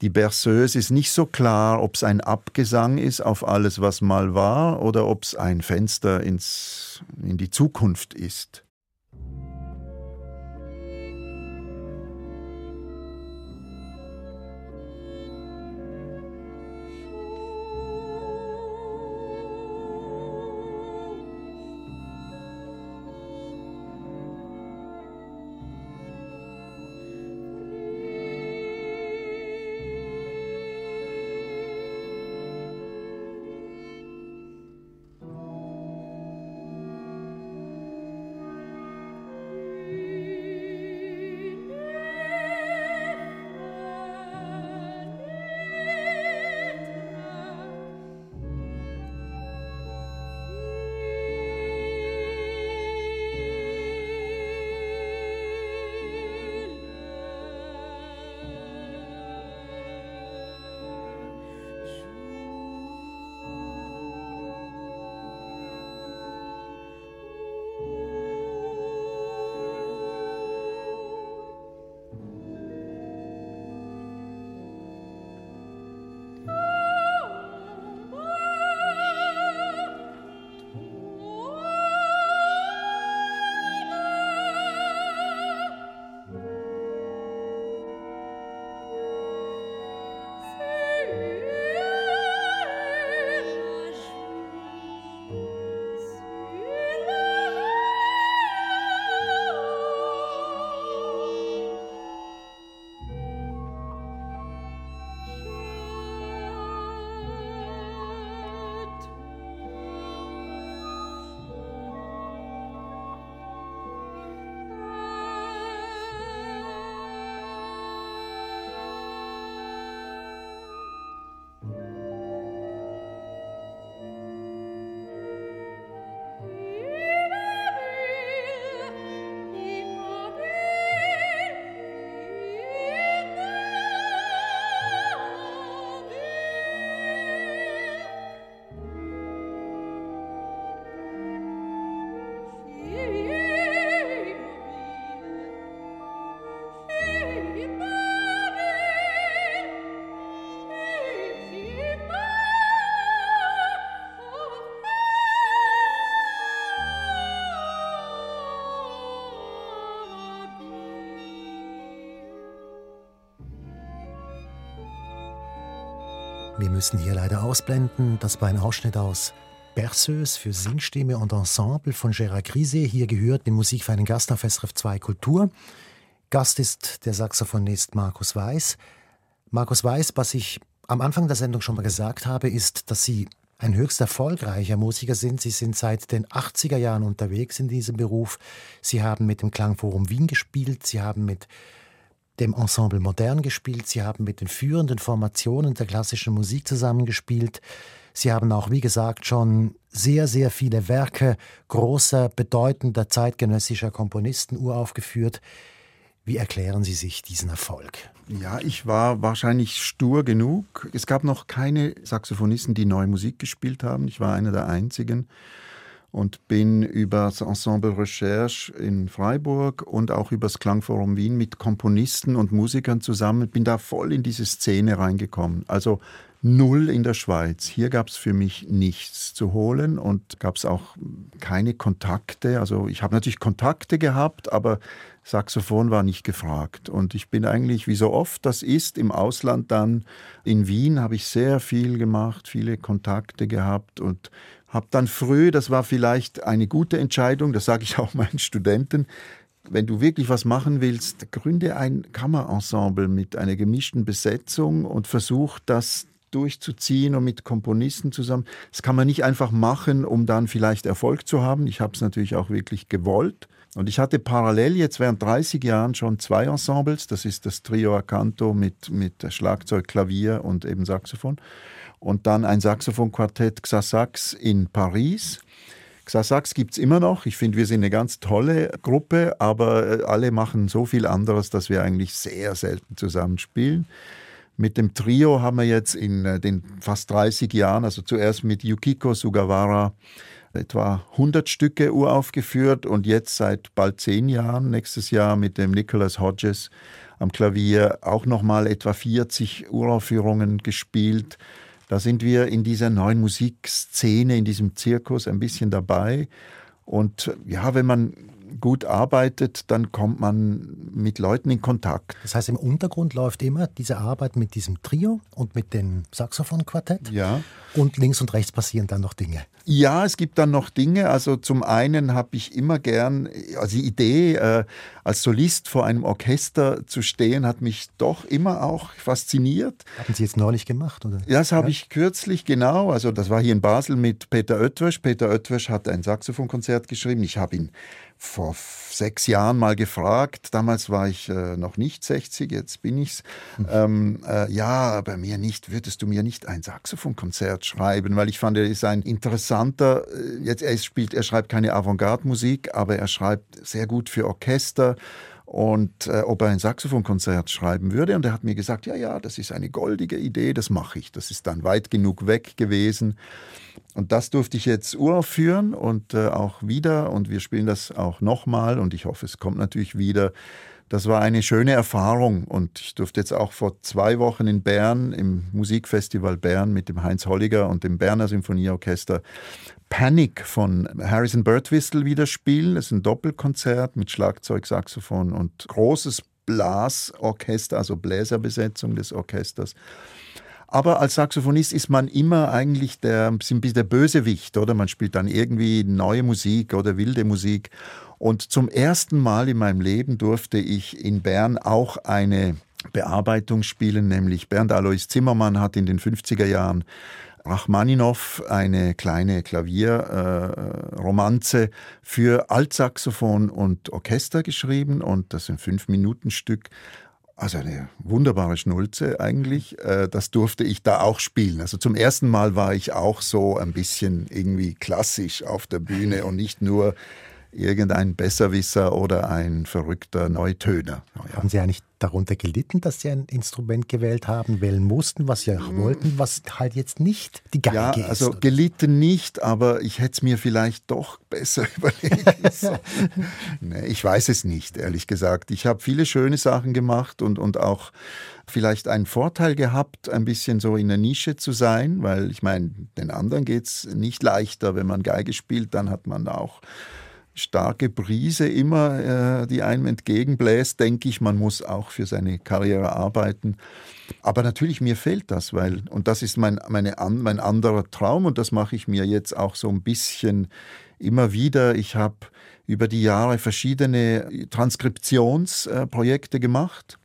die Berceuse ist nicht so klar, ob es ein Abgesang ist auf alles, was mal war, oder ob es ein Fenster ins, in die Zukunft ist. Wir müssen hier leider ausblenden. Das war ein Ausschnitt aus Berceuse für Singstimme und Ensemble von Gérard Grise. Hier gehört die Musik für einen Gast auf SRF 2 Kultur. Gast ist der Saxophonist Markus Weiß. Markus Weiß, was ich am Anfang der Sendung schon mal gesagt habe, ist, dass Sie ein höchst erfolgreicher Musiker sind. Sie sind seit den 80er Jahren unterwegs in diesem Beruf. Sie haben mit dem Klangforum Wien gespielt, Sie haben mit dem Ensemble Modern gespielt, Sie haben mit den führenden Formationen der klassischen Musik zusammengespielt. Sie haben auch, wie gesagt, schon sehr, sehr viele Werke großer, bedeutender zeitgenössischer Komponisten uraufgeführt. Wie erklären Sie sich diesen Erfolg? Ja, ich war wahrscheinlich stur genug. Es gab noch keine Saxophonisten, die neue Musik gespielt haben. Ich war einer der einzigen und bin über das Ensemble Recherche in Freiburg und auch über das Klangforum Wien mit Komponisten und Musikern zusammen, bin da voll in diese Szene reingekommen. Also null in der Schweiz. Hier gab es für mich nichts zu holen und gab es auch keine Kontakte. Also ich habe natürlich Kontakte gehabt, aber Saxophon war nicht gefragt. Und ich bin eigentlich, wie so oft das ist, im Ausland dann. In Wien habe ich sehr viel gemacht, viele Kontakte gehabt und habe dann früh, das war vielleicht eine gute Entscheidung, das sage ich auch meinen Studenten, wenn du wirklich was machen willst, gründe ein Kammerensemble mit einer gemischten Besetzung und versuch das durchzuziehen und mit Komponisten zusammen. Das kann man nicht einfach machen, um dann vielleicht Erfolg zu haben. Ich habe es natürlich auch wirklich gewollt. Und ich hatte parallel jetzt während 30 Jahren schon zwei Ensembles. Das ist das Trio Acanto mit, mit Schlagzeug, Klavier und eben Saxophon. Und dann ein Saxophonquartett Xasax in Paris. Xasax gibt es immer noch. Ich finde, wir sind eine ganz tolle Gruppe, aber äh, alle machen so viel anderes, dass wir eigentlich sehr selten zusammenspielen. Mit dem Trio haben wir jetzt in äh, den fast 30 Jahren, also zuerst mit Yukiko Sugawara, etwa 100 Stücke uraufgeführt und jetzt seit bald zehn Jahren, nächstes Jahr mit dem Nicholas Hodges am Klavier auch nochmal etwa 40 Uraufführungen gespielt. Da sind wir in dieser neuen Musikszene, in diesem Zirkus ein bisschen dabei. Und ja, wenn man gut arbeitet, dann kommt man mit Leuten in Kontakt. Das heißt, im Untergrund läuft immer diese Arbeit mit diesem Trio und mit dem Saxophonquartett. Ja. Und links und rechts passieren dann noch Dinge. Ja, es gibt dann noch Dinge. Also zum einen habe ich immer gern, also die Idee, äh, als Solist vor einem Orchester zu stehen, hat mich doch immer auch fasziniert. Haben Sie jetzt neulich gemacht, oder? Das habe ja? ich kürzlich, genau. Also das war hier in Basel mit Peter Oetwösch. Peter Oetwösch hat ein Saxophonkonzert geschrieben. Ich habe ihn vor sechs Jahren mal gefragt. Damals war ich äh, noch nicht 60, jetzt bin ich's. Mhm. Ähm, äh, ja, bei mir nicht. Würdest du mir nicht ein Saxophonkonzert schreiben? Weil ich fand, er ist ein interessanter. Äh, jetzt er spielt, er schreibt keine Avantgarde-Musik, aber er schreibt sehr gut für Orchester und äh, ob er ein Saxophonkonzert schreiben würde. Und er hat mir gesagt, ja, ja, das ist eine goldige Idee, das mache ich. Das ist dann weit genug weg gewesen. Und das durfte ich jetzt uraufführen und äh, auch wieder. Und wir spielen das auch nochmal. Und ich hoffe, es kommt natürlich wieder. Das war eine schöne Erfahrung. Und ich durfte jetzt auch vor zwei Wochen in Bern im Musikfestival Bern mit dem Heinz Holliger und dem Berner Symphonieorchester Panic von Harrison Birdwhistle wieder spielen. Das ist ein Doppelkonzert mit Schlagzeug, Saxophon und großes Blasorchester, also Bläserbesetzung des Orchesters. Aber als Saxophonist ist man immer eigentlich der, der Bösewicht, oder? Man spielt dann irgendwie neue Musik oder wilde Musik. Und zum ersten Mal in meinem Leben durfte ich in Bern auch eine Bearbeitung spielen, nämlich Bernd Alois Zimmermann hat in den 50er Jahren Rachmaninow eine kleine Klavierromanze äh, für Altsaxophon und Orchester geschrieben und das ist ein Fünf-Minuten-Stück. Also eine wunderbare Schnulze eigentlich. Äh, das durfte ich da auch spielen. Also zum ersten Mal war ich auch so ein bisschen irgendwie klassisch auf der Bühne und nicht nur irgendein Besserwisser oder ein verrückter Neutöner. Ja. Haben Sie eigentlich darunter gelitten, dass Sie ein Instrument gewählt haben, wählen mussten, was Sie auch wollten, was halt jetzt nicht die Geige ja, ist? also gelitten nicht, aber ich hätte es mir vielleicht doch besser überlegt. nee, ich weiß es nicht, ehrlich gesagt. Ich habe viele schöne Sachen gemacht und, und auch vielleicht einen Vorteil gehabt, ein bisschen so in der Nische zu sein, weil ich meine, den anderen geht es nicht leichter. Wenn man Geige spielt, dann hat man auch starke Brise immer, äh, die einem entgegenbläst, denke ich, man muss auch für seine Karriere arbeiten. Aber natürlich, mir fehlt das, weil, und das ist mein, meine, mein anderer Traum und das mache ich mir jetzt auch so ein bisschen immer wieder. Ich habe über die Jahre verschiedene Transkriptionsprojekte gemacht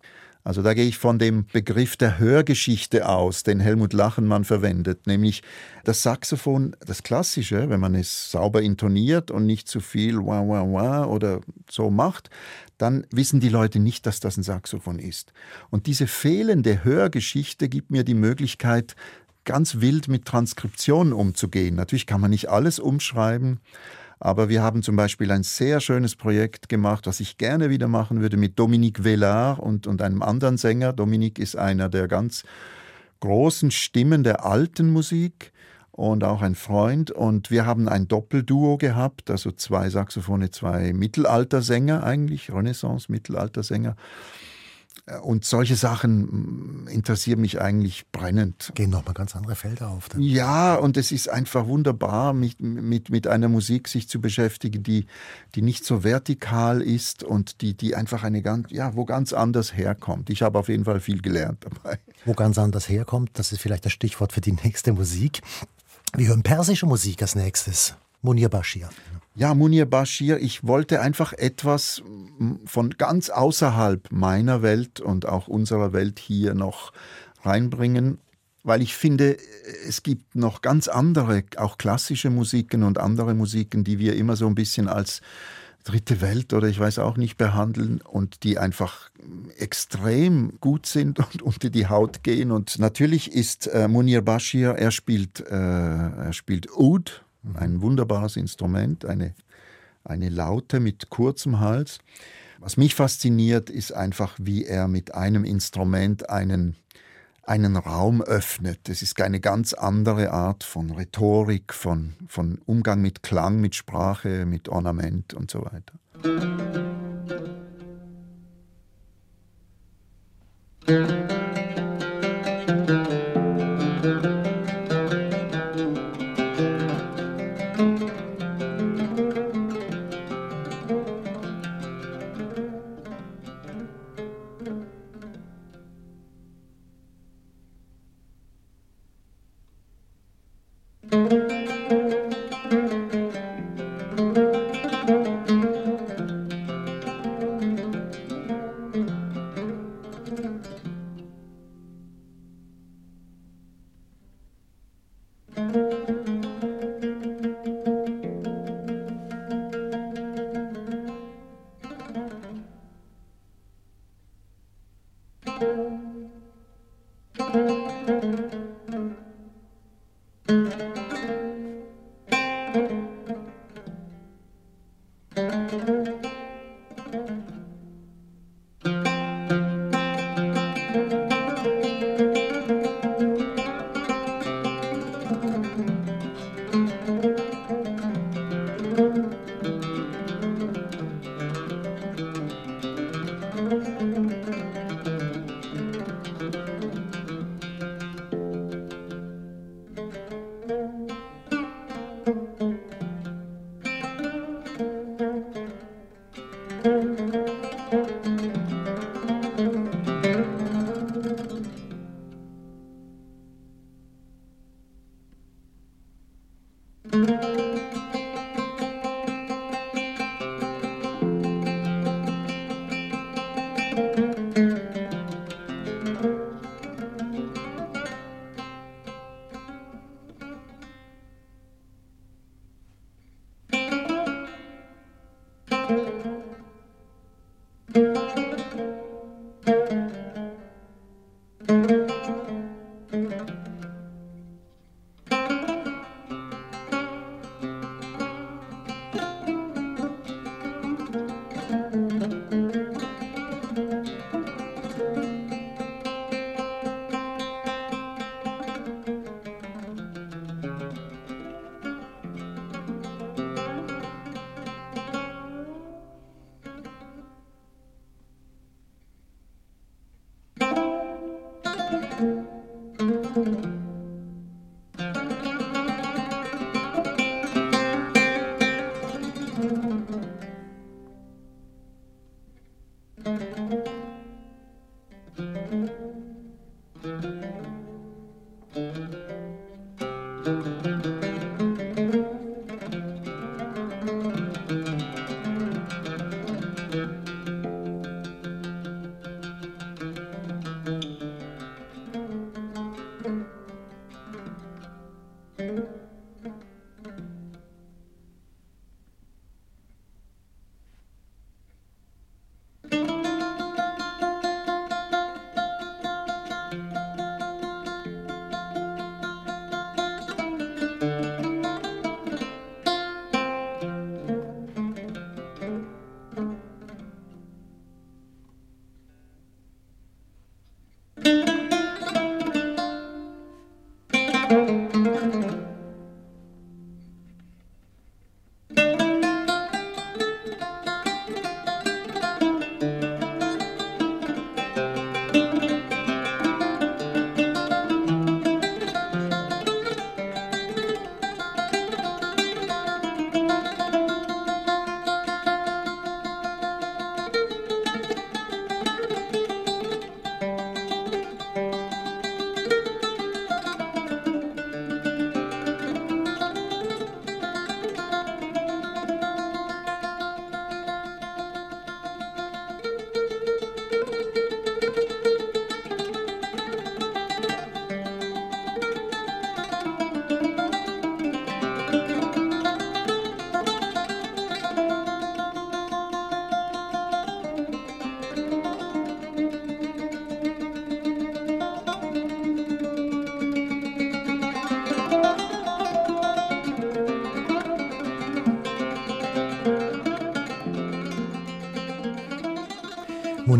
Also da gehe ich von dem Begriff der Hörgeschichte aus, den Helmut Lachenmann verwendet, nämlich das Saxophon, das Klassische, wenn man es sauber intoniert und nicht zu viel wah wah wah oder so macht, dann wissen die Leute nicht, dass das ein Saxophon ist. Und diese fehlende Hörgeschichte gibt mir die Möglichkeit, ganz wild mit Transkriptionen umzugehen. Natürlich kann man nicht alles umschreiben, aber wir haben zum Beispiel ein sehr schönes Projekt gemacht, was ich gerne wieder machen würde, mit Dominique Vellard und, und einem anderen Sänger. Dominique ist einer der ganz großen Stimmen der alten Musik und auch ein Freund. Und wir haben ein Doppelduo gehabt, also zwei Saxophone, zwei Mittelaltersänger eigentlich, Renaissance-Mittelaltersänger. Und solche Sachen mm, interessieren mich eigentlich brennend. Gehen nochmal ganz andere Felder auf. Dann. Ja, und es ist einfach wunderbar, mit, mit, mit einer Musik sich zu beschäftigen, die, die nicht so vertikal ist und die, die einfach eine ganz, ja, wo ganz anders herkommt. Ich habe auf jeden Fall viel gelernt dabei. Wo ganz anders herkommt, das ist vielleicht das Stichwort für die nächste Musik. Wir hören persische Musik als nächstes. Munir Bashir. Ja, Munir Bashir, ich wollte einfach etwas von ganz außerhalb meiner Welt und auch unserer Welt hier noch reinbringen, weil ich finde, es gibt noch ganz andere, auch klassische Musiken und andere Musiken, die wir immer so ein bisschen als dritte Welt oder ich weiß auch nicht behandeln und die einfach extrem gut sind und unter die Haut gehen. Und natürlich ist äh, Munir Bashir, er spielt, äh, er spielt Oud, ein wunderbares Instrument, eine, eine Laute mit kurzem Hals. Was mich fasziniert, ist einfach, wie er mit einem Instrument einen, einen Raum öffnet. Es ist eine ganz andere Art von Rhetorik, von, von Umgang mit Klang, mit Sprache, mit Ornament und so weiter. Musik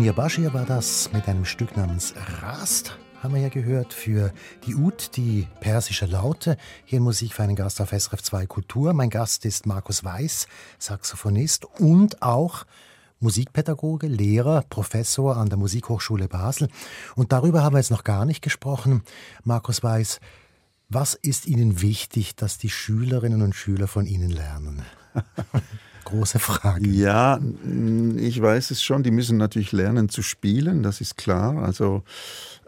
Munir Bashir war das mit einem Stück namens Rast, haben wir ja gehört, für die Ud, die persische Laute, hier in Musik für einen Gast auf SRF 2 Kultur. Mein Gast ist Markus Weiß, Saxophonist und auch Musikpädagoge, Lehrer, Professor an der Musikhochschule Basel. Und darüber haben wir jetzt noch gar nicht gesprochen. Markus Weiß, was ist Ihnen wichtig, dass die Schülerinnen und Schüler von Ihnen lernen? große Frage. Ja, ich weiß es schon. Die müssen natürlich lernen zu spielen, das ist klar. Also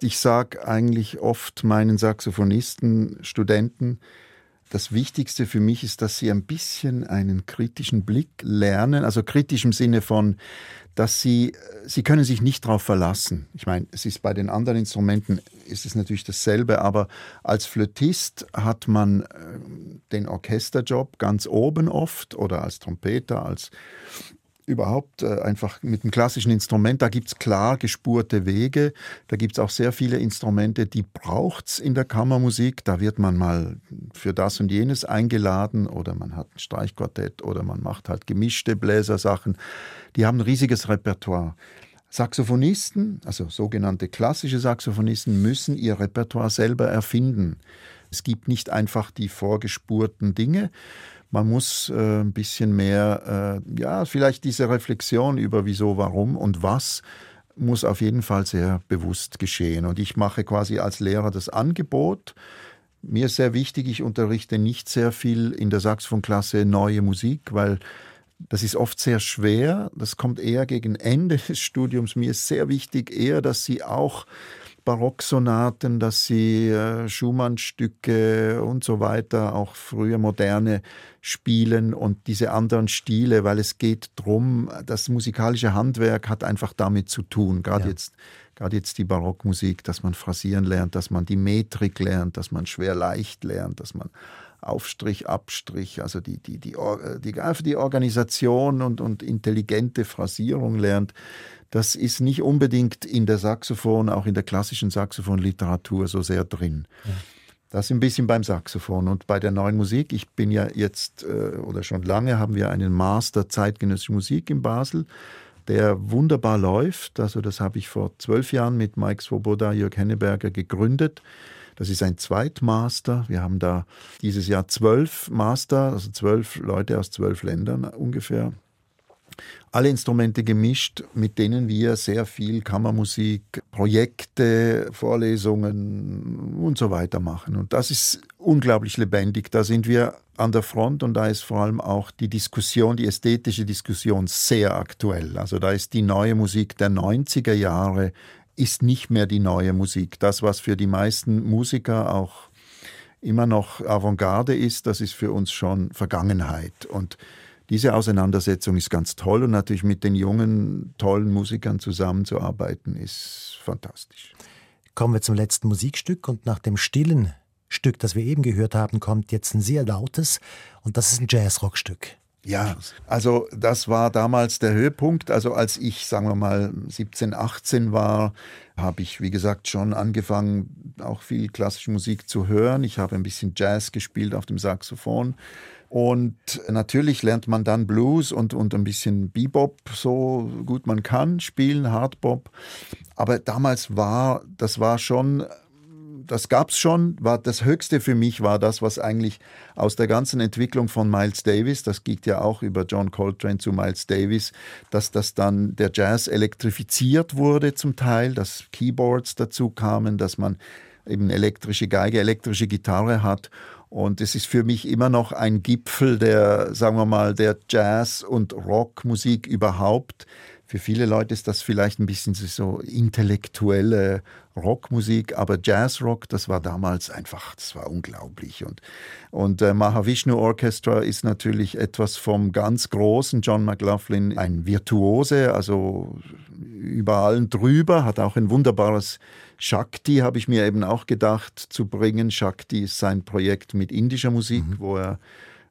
ich sage eigentlich oft meinen Saxophonisten, Studenten, das Wichtigste für mich ist, dass sie ein bisschen einen kritischen Blick lernen, also kritisch im Sinne von, dass sie, sie können sich nicht darauf verlassen. Ich meine, es ist bei den anderen Instrumenten ist es natürlich dasselbe, aber als Flötist hat man äh, den Orchesterjob ganz oben oft oder als Trompeter, als überhaupt äh, einfach mit einem klassischen Instrument, da gibt es klar gespurte Wege. Da gibt es auch sehr viele Instrumente, die braucht es in der Kammermusik. Da wird man mal für das und jenes eingeladen oder man hat ein Streichquartett oder man macht halt gemischte Bläsersachen. Die haben ein riesiges Repertoire. Saxophonisten, also sogenannte klassische Saxophonisten, müssen ihr Repertoire selber erfinden. Es gibt nicht einfach die vorgespurten Dinge, man muss äh, ein bisschen mehr, äh, ja, vielleicht diese Reflexion über wieso, warum und was muss auf jeden Fall sehr bewusst geschehen. Und ich mache quasi als Lehrer das Angebot. Mir ist sehr wichtig, ich unterrichte nicht sehr viel in der Saxophonklasse neue Musik, weil das ist oft sehr schwer. Das kommt eher gegen Ende des Studiums. Mir ist sehr wichtig eher, dass Sie auch Barocksonaten, dass sie äh, Schumann-Stücke und so weiter, auch früher moderne spielen und diese anderen Stile, weil es geht darum, das musikalische Handwerk hat einfach damit zu tun. Gerade ja. jetzt, gerade jetzt die Barockmusik, dass man phrasieren lernt, dass man die Metrik lernt, dass man schwer leicht lernt, dass man Aufstrich, Abstrich, also die, die, die, die, die, die Organisation und, und intelligente Phrasierung lernt das ist nicht unbedingt in der Saxophon, auch in der klassischen Saxophonliteratur so sehr drin. Ja. Das ist ein bisschen beim Saxophon und bei der neuen Musik. Ich bin ja jetzt äh, oder schon lange haben wir einen Master zeitgenössische Musik in Basel, der wunderbar läuft. Also das habe ich vor zwölf Jahren mit Mike Swoboda, Jörg Henneberger gegründet. Das ist ein Zweitmaster. Wir haben da dieses Jahr zwölf Master, also zwölf Leute aus zwölf Ländern ungefähr alle Instrumente gemischt, mit denen wir sehr viel Kammermusik, Projekte, Vorlesungen und so weiter machen. Und das ist unglaublich lebendig. Da sind wir an der Front und da ist vor allem auch die Diskussion, die ästhetische Diskussion sehr aktuell. Also da ist die neue Musik der 90er Jahre ist nicht mehr die neue Musik. Das, was für die meisten Musiker auch immer noch Avantgarde ist, das ist für uns schon Vergangenheit. Und diese Auseinandersetzung ist ganz toll und natürlich mit den jungen, tollen Musikern zusammenzuarbeiten, ist fantastisch. Kommen wir zum letzten Musikstück und nach dem stillen Stück, das wir eben gehört haben, kommt jetzt ein sehr lautes und das ist ein Jazzrockstück. Ja, also das war damals der Höhepunkt. Also als ich, sagen wir mal, 17, 18 war, habe ich, wie gesagt, schon angefangen, auch viel klassische Musik zu hören. Ich habe ein bisschen Jazz gespielt auf dem Saxophon und natürlich lernt man dann Blues und, und ein bisschen Bebop, so gut man kann, spielen, Hardbop. Aber damals war, das war schon, das gab es schon, war das Höchste für mich war das, was eigentlich aus der ganzen Entwicklung von Miles Davis, das geht ja auch über John Coltrane zu Miles Davis, dass das dann der Jazz elektrifiziert wurde zum Teil, dass Keyboards dazu kamen, dass man eben elektrische Geige, elektrische Gitarre hat und es ist für mich immer noch ein Gipfel der, sagen wir mal, der Jazz- und Rockmusik überhaupt. Für viele Leute ist das vielleicht ein bisschen so intellektuelle Rockmusik, aber Jazzrock, das war damals einfach, das war unglaublich. Und, und äh, Mahavishnu Orchestra ist natürlich etwas vom ganz großen John McLaughlin, ein Virtuose, also über allen drüber, hat auch ein wunderbares Shakti habe ich mir eben auch gedacht zu bringen. Shakti ist sein Projekt mit indischer Musik, mhm. wo er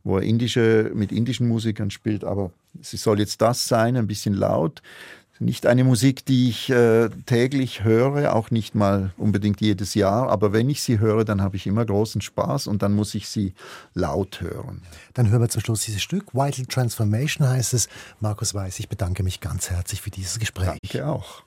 wo er indische, mit indischen Musikern spielt, aber es soll jetzt das sein, ein bisschen laut. nicht eine Musik, die ich äh, täglich höre, auch nicht mal unbedingt jedes Jahr, aber wenn ich sie höre, dann habe ich immer großen Spaß und dann muss ich sie laut hören. Dann hören wir zum Schluss dieses Stück. Vital Transformation heißt es. Markus Weiß, ich bedanke mich ganz herzlich für dieses Gespräch. Danke auch.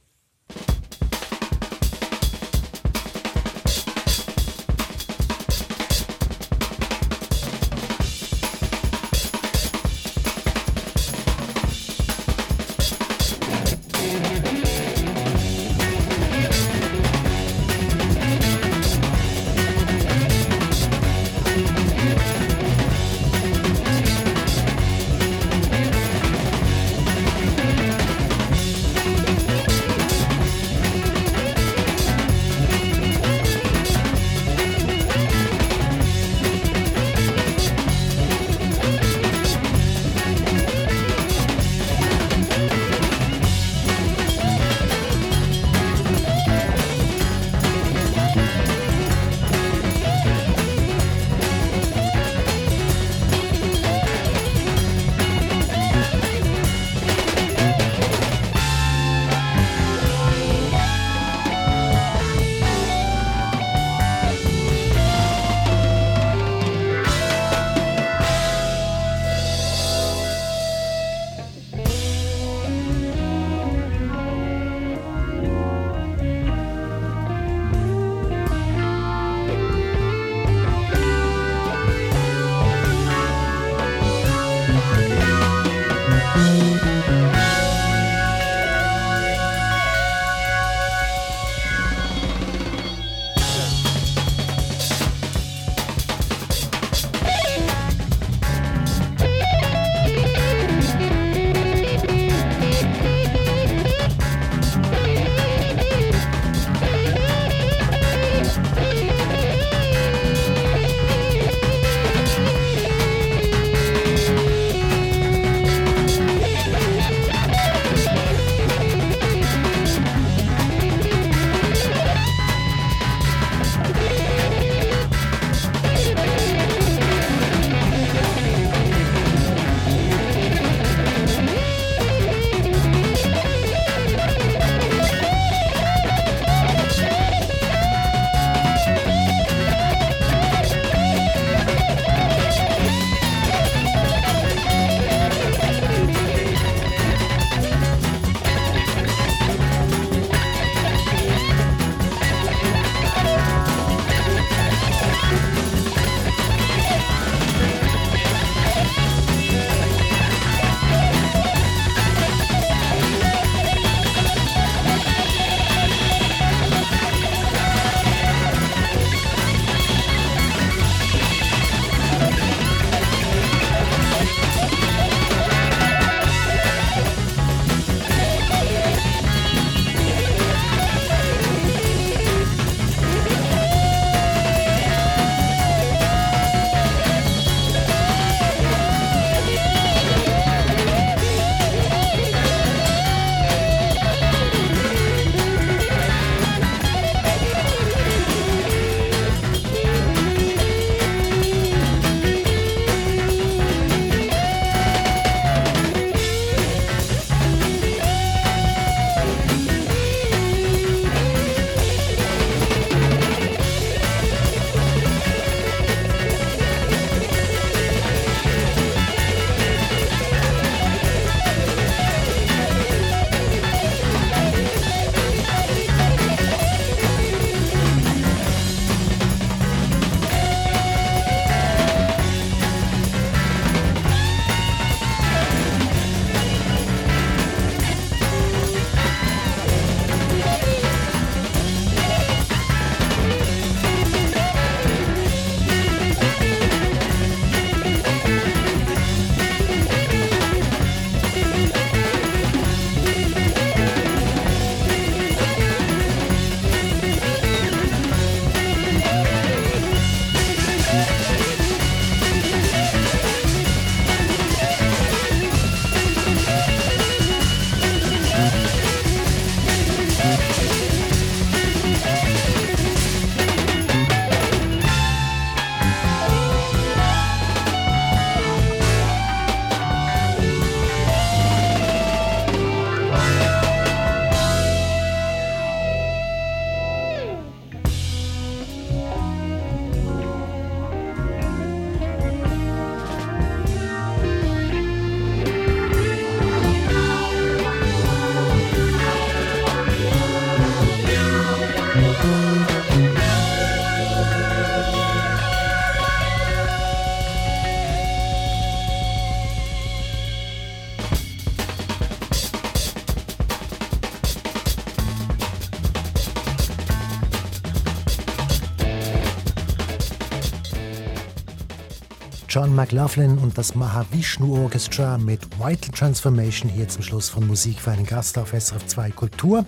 McLaughlin und das Mahavishnu Orchestra mit Vital Transformation hier zum Schluss von Musik für einen Gast auf SRF 2 Kultur.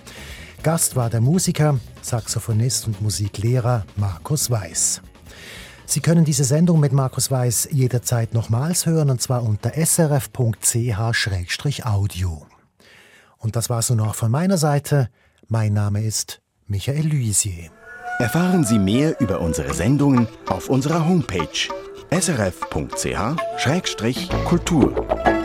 Gast war der Musiker, Saxophonist und Musiklehrer Markus Weiß. Sie können diese Sendung mit Markus Weiß jederzeit nochmals hören und zwar unter srf.ch-audio. Und das war so noch von meiner Seite. Mein Name ist Michael Luisier. Erfahren Sie mehr über unsere Sendungen auf unserer Homepage srf.ch-kultur.